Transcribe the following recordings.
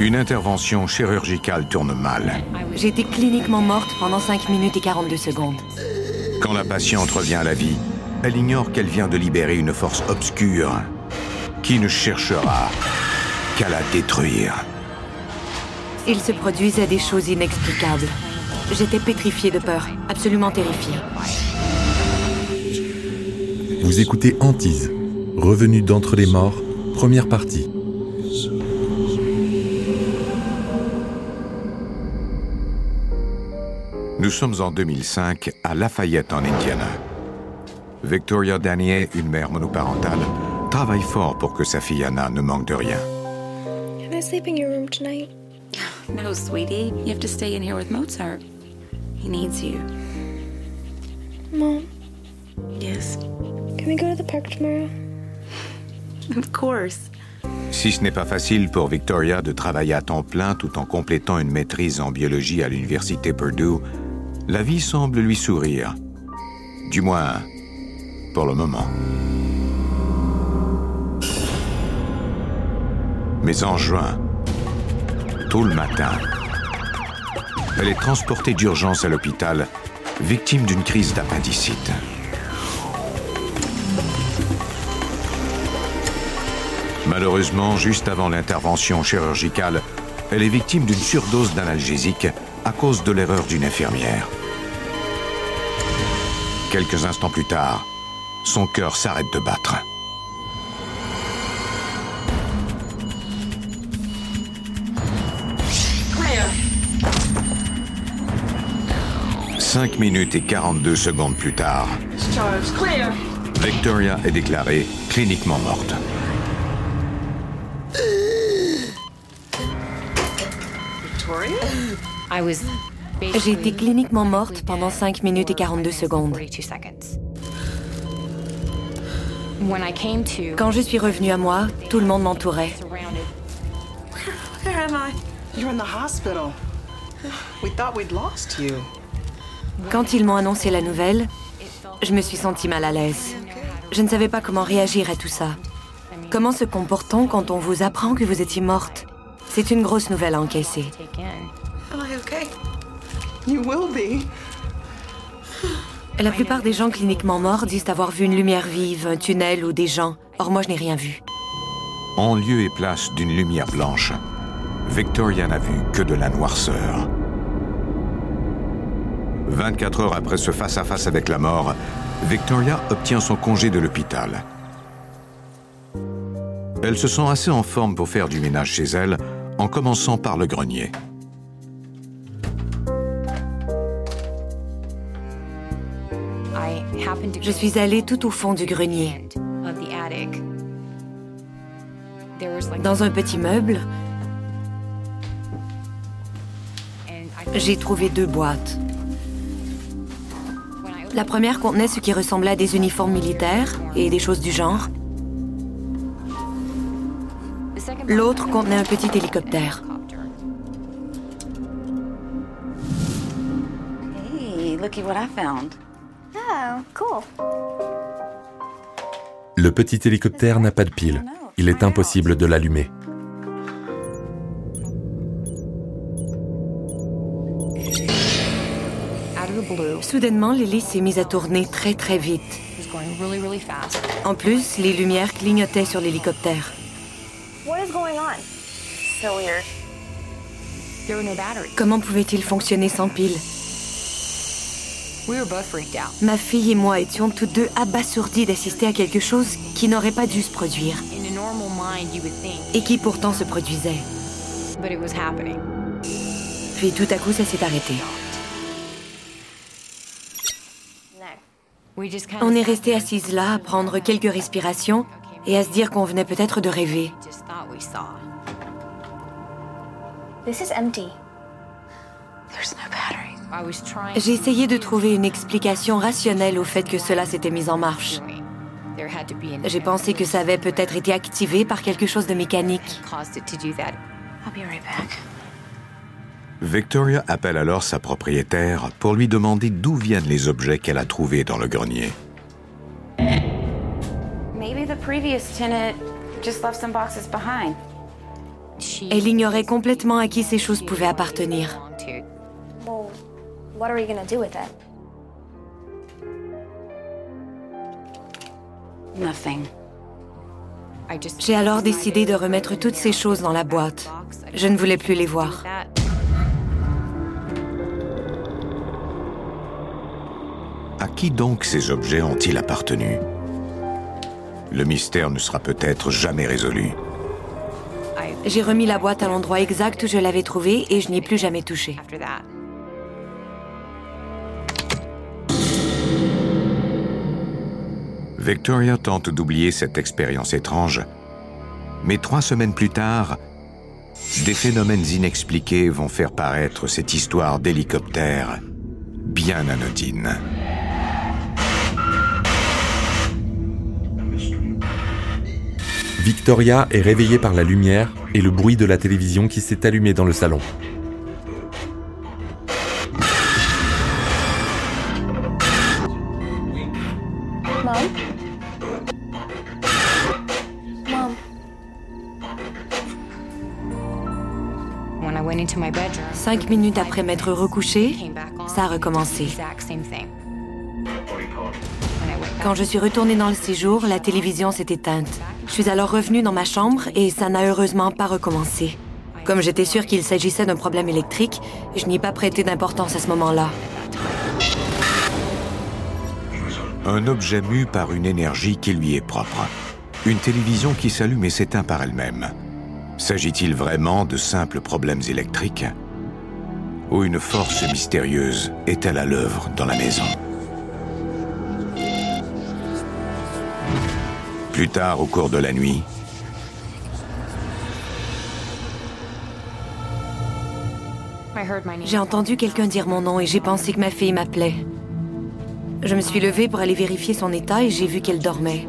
Une intervention chirurgicale tourne mal. J'ai été cliniquement morte pendant 5 minutes et 42 secondes. Quand la patiente revient à la vie, elle ignore qu'elle vient de libérer une force obscure qui ne cherchera qu'à la détruire. Il se produisait des choses inexplicables. J'étais pétrifiée de peur, absolument terrifiée. Vous écoutez Antise, revenu d'entre les morts, première partie. Nous sommes en 2005 à Lafayette en Indiana. Victoria Danier, une mère monoparentale, travaille fort pour que sa fille Anna ne manque de rien. Can I sleep in your room tonight? No, sweetie. You have to stay in here with Mozart. He needs you. Mom, Yes? can we go to the park tomorrow? Of course. Si ce n'est pas facile pour Victoria de travailler à temps plein tout en complétant une maîtrise en biologie à l'université Purdue, la vie semble lui sourire. Du moins, pour le moment. Mais en juin, tôt le matin, elle est transportée d'urgence à l'hôpital, victime d'une crise d'appendicite. Malheureusement, juste avant l'intervention chirurgicale, elle est victime d'une surdose d'analgésique à cause de l'erreur d'une infirmière. Quelques instants plus tard, son cœur s'arrête de battre. Cinq minutes et 42 secondes plus tard, Victoria est déclarée cliniquement morte. I was J'ai été cliniquement morte pendant 5 minutes et 42 secondes. Quand je suis revenue à moi, tout le monde m'entourait. Quand ils m'ont annoncé la nouvelle, je me suis sentie mal à l'aise. Je ne savais pas comment réagir à tout ça. Comment se comporte-t-on quand on vous apprend que vous étiez morte? C'est une grosse nouvelle à encaisser. La plupart des gens cliniquement morts disent avoir vu une lumière vive, un tunnel ou des gens. Or moi, je n'ai rien vu. En lieu et place d'une lumière blanche, Victoria n'a vu que de la noirceur. 24 heures après ce face-à-face avec la mort, Victoria obtient son congé de l'hôpital. Elle se sent assez en forme pour faire du ménage chez elle, en commençant par le grenier. Je suis allée tout au fond du grenier, dans un petit meuble. J'ai trouvé deux boîtes. La première contenait ce qui ressemblait à des uniformes militaires et des choses du genre. L'autre contenait un petit hélicoptère. Hey, looky what I found. Oh, cool. Le petit hélicoptère n'a pas de pile. Il est impossible de l'allumer. Soudainement, l'hélice s'est mise à tourner très très vite. En plus, les lumières clignotaient sur l'hélicoptère. What is going on? So weird. There were no batteries. Comment pouvait-il fonctionner sans pile? Ma fille et moi étions toutes deux abasourdis d'assister à quelque chose qui n'aurait pas dû se produire In a normal mind, you would think, et qui pourtant se produisait. but it was happening. Puis tout à coup, ça s'est arrêté. On est resté assises là à prendre quelques respirations et à se dire qu'on venait peut-être de rêver. This is empty. There's no battery. J'ai essayé de trouver une explication rationnelle au fait que cela s'était mis en marche. J'ai pensé que ça avait peut-être été activé par quelque chose de mécanique. I'll be right back. Victoria appelle alors sa propriétaire pour lui demander d'où viennent les objets qu'elle a trouvés dans le grenier. Maybe the previous tenant just left some boxes behind. Elle ignorait complètement à qui ces choses pouvaient appartenir. Well, what are we gonna do with it? Nothing. J'ai alors décidé de remettre toutes ces choses dans la boîte. Je ne voulais plus les voir. À qui donc ces objets ont-ils appartenu? Le mystère ne sera peut-être jamais résolu. J'ai remis la boîte à l'endroit exact où je l'avais trouvée et je n'y ai plus jamais touché. Victoria tente d'oublier cette expérience étrange, mais trois semaines plus tard, des phénomènes inexpliqués vont faire paraître cette histoire d'hélicoptère bien anodine. Victoria est réveillée par la lumière et le bruit de la télévision qui s'est allumée dans le salon. Cinq minutes après m'être recouchée, ça a recommencé. Quand je suis retournée dans le séjour, la télévision s'est éteinte. Je suis alors revenue dans ma chambre et ça n'a heureusement pas recommencé. Comme j'étais sûre qu'il s'agissait d'un problème électrique, je n'y ai pas prêté d'importance à ce moment-là. Un objet mu par une énergie qui lui est propre. Une télévision qui s'allume et s'éteint par elle-même. S'agit-il vraiment de simples problèmes électriques? Ou une force mystérieuse est-elle à l'œuvre dans la maison Plus tard, au cours de la nuit, J'ai entendu quelqu'un dire mon nom et j'ai pensé que ma fille m'appelait. Je me suis levée pour aller vérifier son état et j'ai vu qu'elle dormait.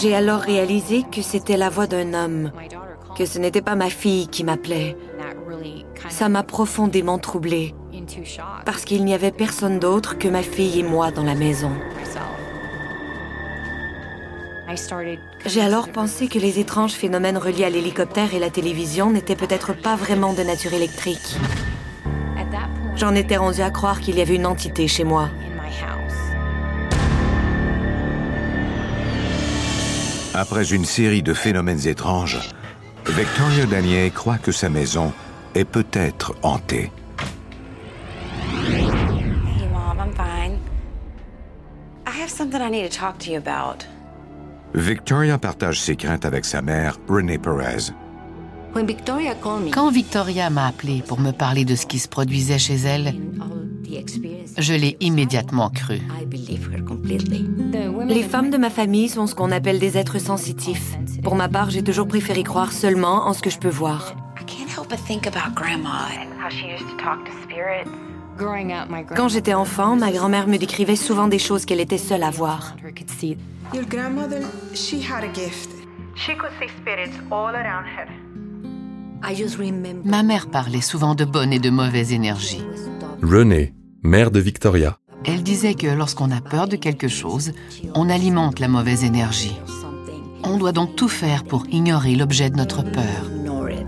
J'ai alors réalisé que c'était la voix d'un homme, que ce n'était pas ma fille qui m'appelait. Ça m'a profondément troublée, parce qu'il n'y avait personne d'autre que ma fille et moi dans la maison. J'ai alors pensé que les étranges phénomènes reliés à l'hélicoptère et la télévision n'étaient peut-être pas vraiment de nature électrique. J'en étais rendue à croire qu'il y avait une entité chez moi. Après une série de phénomènes étranges, Victoria Danier croit que sa maison est peut-être hantée. Hey, Mom, I'm fine. I have something I need to talk to you about. Victoria partage ses craintes avec sa mère, Renee Perez. Quand Victoria m'a appelé pour me parler de ce qui se produisait chez elle, je l'ai immédiatement cru. Les femmes de ma famille sont ce qu'on appelle des êtres sensitifs. Pour ma part, j'ai toujours préféré croire seulement en ce que je peux voir. I can't help but think about Grandma and how she used to talk to spirits. Quand j'étais enfant, ma grand-mère me décrivait souvent des choses qu'elle était seule à voir. Your grandmother, she had a gift. She could see spirits all around her. Ma mère parlait souvent de bonnes et de mauvaises énergies. Renée, mère de Victoria. Elle disait que lorsqu'on a peur de quelque chose, on alimente la mauvaise énergie. On doit donc tout faire pour ignorer l'objet de notre peur.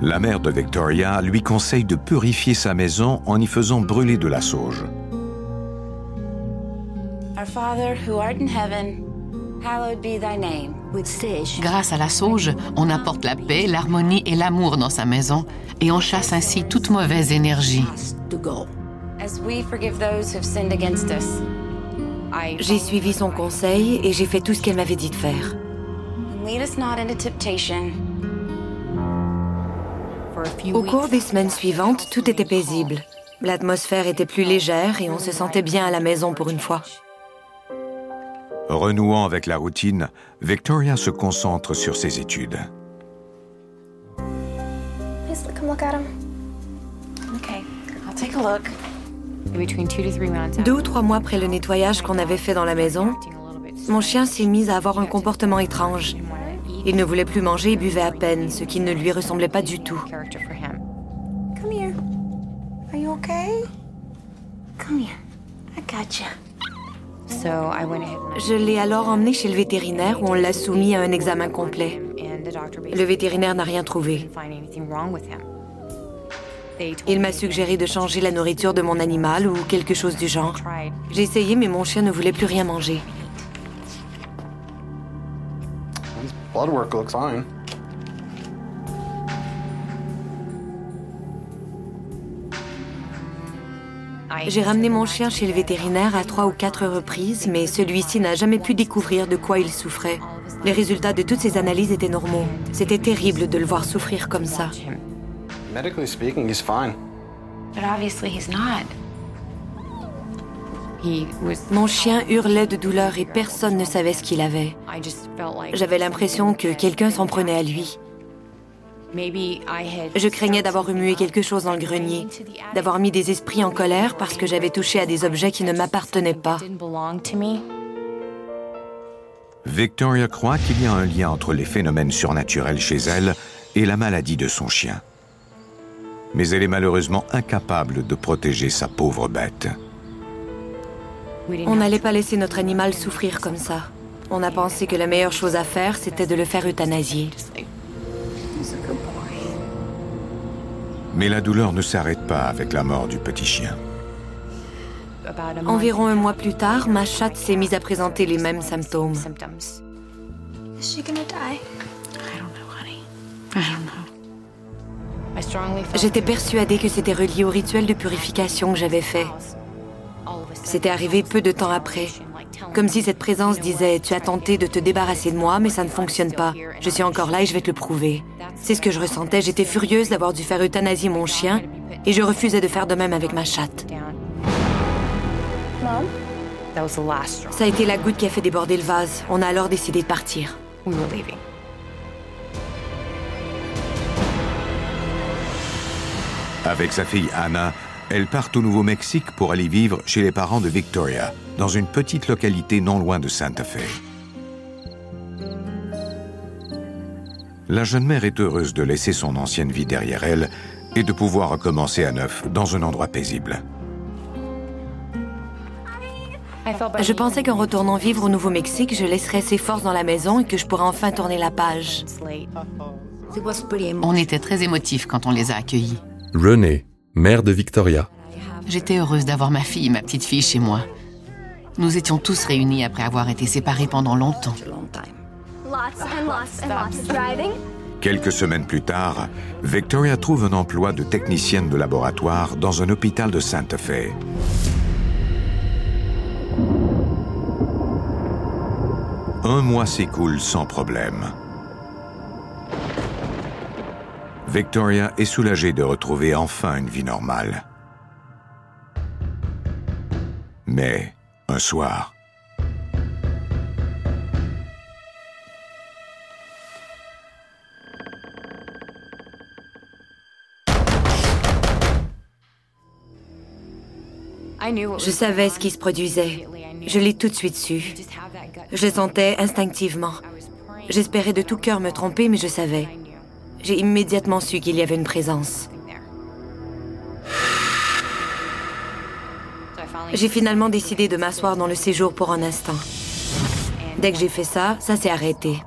La mère de Victoria lui conseille de purifier sa maison en y faisant brûler de la sauge. Our Father who art in heaven, Grâce à la sauge, on apporte la paix, l'harmonie et l'amour dans sa maison et on chasse ainsi toute mauvaise énergie. As we forgive those who've sinned against us. J'ai suivi son conseil et j'ai fait tout ce qu'elle m'avait dit de faire. And lead us not into temptation. Au cours des semaines suivantes, tout était paisible. L'atmosphère était plus légère et on se sentait bien à la maison pour une fois. Renouant avec la routine, Victoria se concentre sur ses études. Please come look at him. Okay, I'll take a look. Between two to three months. Deux ou trois mois après le nettoyage qu'on avait fait dans la maison, mon chien s'est mis à avoir un comportement étrange. Il ne voulait plus manger et buvait à peine, ce qui ne lui ressemblait pas du tout. Come here. Are you okay? Come here. I got you. Je l'ai alors emmené chez le vétérinaire où on l'a soumis à un examen complet. Le vétérinaire n'a rien trouvé. Il m'a suggéré de changer la nourriture de mon animal ou quelque chose du genre. J'ai essayé, mais mon chien ne voulait plus rien manger. His blood work looks fine. J'ai ramené mon chien chez le vétérinaire à trois ou quatre reprises, mais celui-ci n'a jamais pu découvrir de quoi il souffrait. Les résultats de toutes ces analyses étaient normaux. C'était terrible de le voir souffrir comme ça. Medically speaking, he's fine. But obviously he's not. He was. Mon chien hurlait de douleur et personne ne savait ce qu'il avait. J'avais l'impression que quelqu'un s'en prenait à lui. Je craignais d'avoir remué quelque chose dans le grenier, d'avoir mis des esprits en colère parce que j'avais touché à des objets qui ne m'appartenaient pas. Victoria croit qu'il y a un lien entre les phénomènes surnaturels chez elle et la maladie de son chien. Mais elle est malheureusement incapable de protéger sa pauvre bête. On n'allait pas laisser notre animal souffrir comme ça. On a pensé que la meilleure chose à faire, c'était de le faire euthanasier. Mais la douleur ne s'arrête pas avec la mort du petit chien. Environ un mois plus tard, ma chatte s'est mise à présenter les mêmes symptômes. J'étais persuadée que c'était relié au rituel de purification que j'avais fait. C'était arrivé peu de temps après. Comme si cette présence disait Tu as tenté de te débarrasser de moi, mais ça ne fonctionne pas. Je suis encore là et je vais te le prouver. C'est ce que je ressentais. J'étais furieuse d'avoir dû faire euthanasier mon chien et je refusais de faire de même avec ma chatte. Ça a été la goutte qui a fait déborder le vase. On a alors décidé de partir. Avec sa fille Anna, elle part au Nouveau-Mexique pour aller vivre chez les parents de Victoria, dans une petite localité non loin de Santa Fe. La jeune mère est heureuse de laisser son ancienne vie derrière elle et de pouvoir recommencer à neuf dans un endroit paisible. Je pensais qu'en retournant vivre au Nouveau-Mexique, je laisserais ses forces dans la maison et que je pourrais enfin tourner la page. On était très émotifs quand on les a accueillis. Renée, mère de Victoria. J'étais heureuse d'avoir ma fille et ma petite fille chez moi. Nous étions tous réunis après avoir été séparés pendant longtemps. Quelques semaines plus tard, Victoria trouve un emploi de technicienne de laboratoire dans un hôpital de Santa Fe. Un mois s'écoule sans problème. Victoria est soulagée de retrouver enfin une vie normale. Mais, un soir, Je savais ce qui se produisait. Je l'ai tout de suite su. Je sentais instinctivement. J'espérais de tout cœur me tromper, mais je savais. J'ai immédiatement su qu'il y avait une présence. J'ai finalement décidé de m'asseoir dans le séjour pour un instant. Dès que j'ai fait ça, ça s'est arrêté.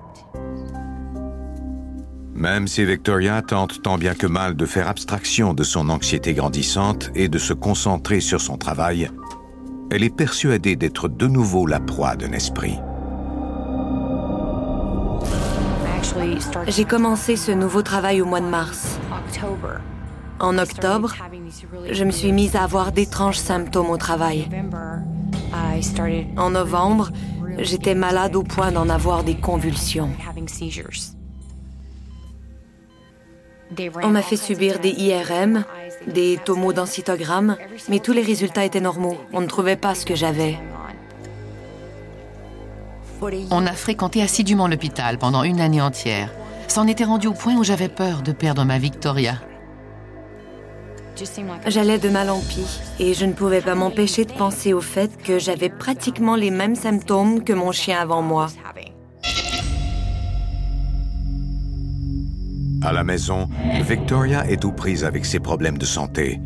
Même si Victoria tente tant bien que mal de faire abstraction de son anxiété grandissante et de se concentrer sur son travail, elle est persuadée d'être de nouveau la proie d'un esprit. J'ai commencé ce nouveau travail au mois de mars. En octobre, je me suis mise à avoir d'étranges symptômes au travail. En novembre, j'étais malade au point d'en avoir des convulsions. On m'a fait subir des IRM, des tomodensitogrammes, mais tous les résultats étaient normaux. On ne trouvait pas ce que j'avais. On a fréquenté assidûment l'hôpital pendant une année entière. C'en était rendu au point où j'avais peur de perdre ma Victoria. J'allais de mal en pis et je ne pouvais pas m'empêcher de penser au fait que j'avais pratiquement les mêmes symptômes que mon chien avant moi. À la maison, Victoria est aux prises avec ses problèmes de santé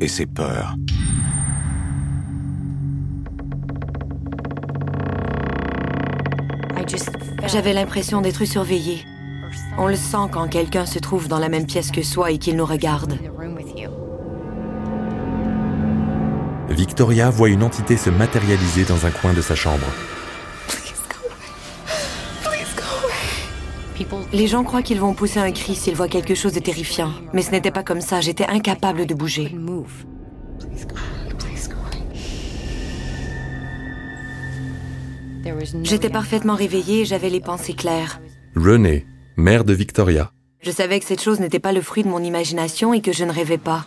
et ses peurs. J'avais l'impression d'être surveillée. On le sent quand quelqu'un se trouve dans la même pièce que soi et qu'il nous regarde. Victoria voit une entité se matérialiser dans un coin de sa chambre. Les gens croient qu'ils vont pousser un cri s'ils voient quelque chose de terrifiant. Mais ce n'était pas comme ça, j'étais incapable de bouger. J'étais parfaitement réveillée et j'avais les pensées claires. Renée, mère de Victoria, Je savais que cette chose n'était pas le fruit de mon imagination et que je ne rêvais pas.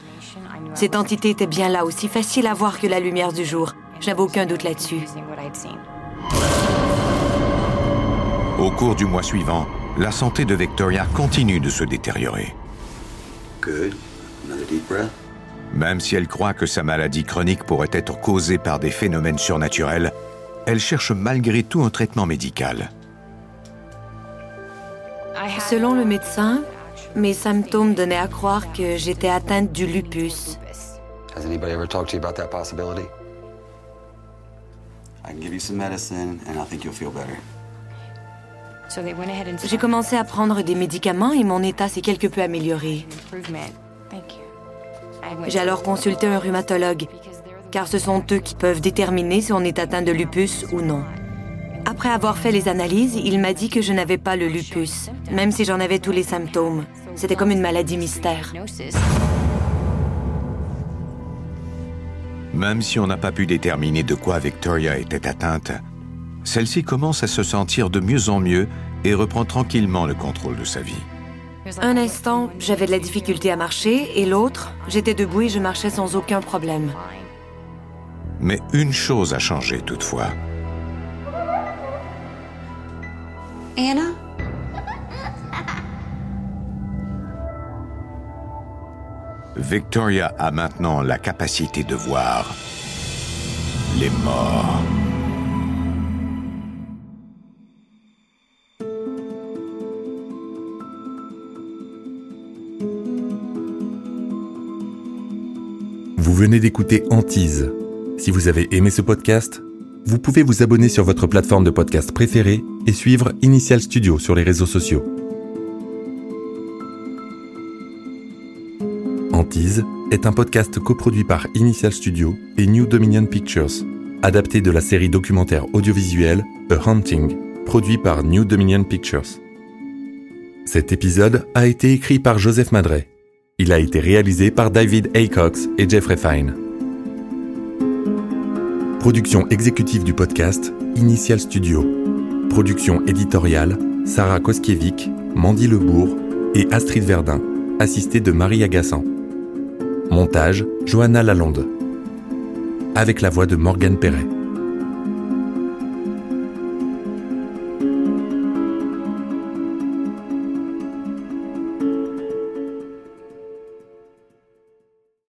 Cette entité était bien là, aussi facile à voir que la lumière du jour. Je n'avais aucun doute là-dessus. Au cours du mois suivant, la santé de Victoria continue de se détériorer. Good. Another deep breath. Même si elle croit que sa maladie chronique pourrait être causée par des phénomènes surnaturels, elle cherche malgré tout un traitement médical. Selon le médecin, mes symptômes donnaient à croire que j'étais atteinte du lupus. Has anybody ever talked to you about that possibility? I can give you some medicine, and I think you'll feel better. J'ai commencé à prendre des médicaments et mon état s'est quelque peu amélioré. J'ai alors consulté un rhumatologue, car ce sont eux qui peuvent déterminer si on est atteint de lupus ou non. Après avoir fait les analyses, il m'a dit que je n'avais pas le lupus, même si j'en avais tous les symptômes. C'était comme une maladie mystère. Même si on n'a pas pu déterminer de quoi Victoria était atteinte, celle-ci commence à se sentir de mieux en mieux et reprend tranquillement le contrôle de sa vie. Un instant, j'avais de la difficulté à marcher, et l'autre, j'étais debout et je marchais sans aucun problème. Mais une chose a changé toutefois. Anna? Victoria a maintenant la capacité de voir les morts. Vous venez d'écouter Antise. Si vous avez aimé ce podcast, vous pouvez vous abonner sur votre plateforme de podcast préférée et suivre Initial Studio sur les réseaux sociaux. Antise est un podcast coproduit par Initial Studio et New Dominion Pictures, adapté de la série documentaire audiovisuelle A Hunting, produit par New Dominion Pictures. Cet épisode a été écrit par Joseph Madret. Il a été réalisé par David Aycox et Jeffrey Fine. Production exécutive du podcast, Initial Studio. Production éditoriale, Sarah Koskiewicz, Mandy Lebourg et Astrid Verdun, assistée de Marie Agassan. Montage, Johanna Lalonde. Avec la voix de Morgane Perret.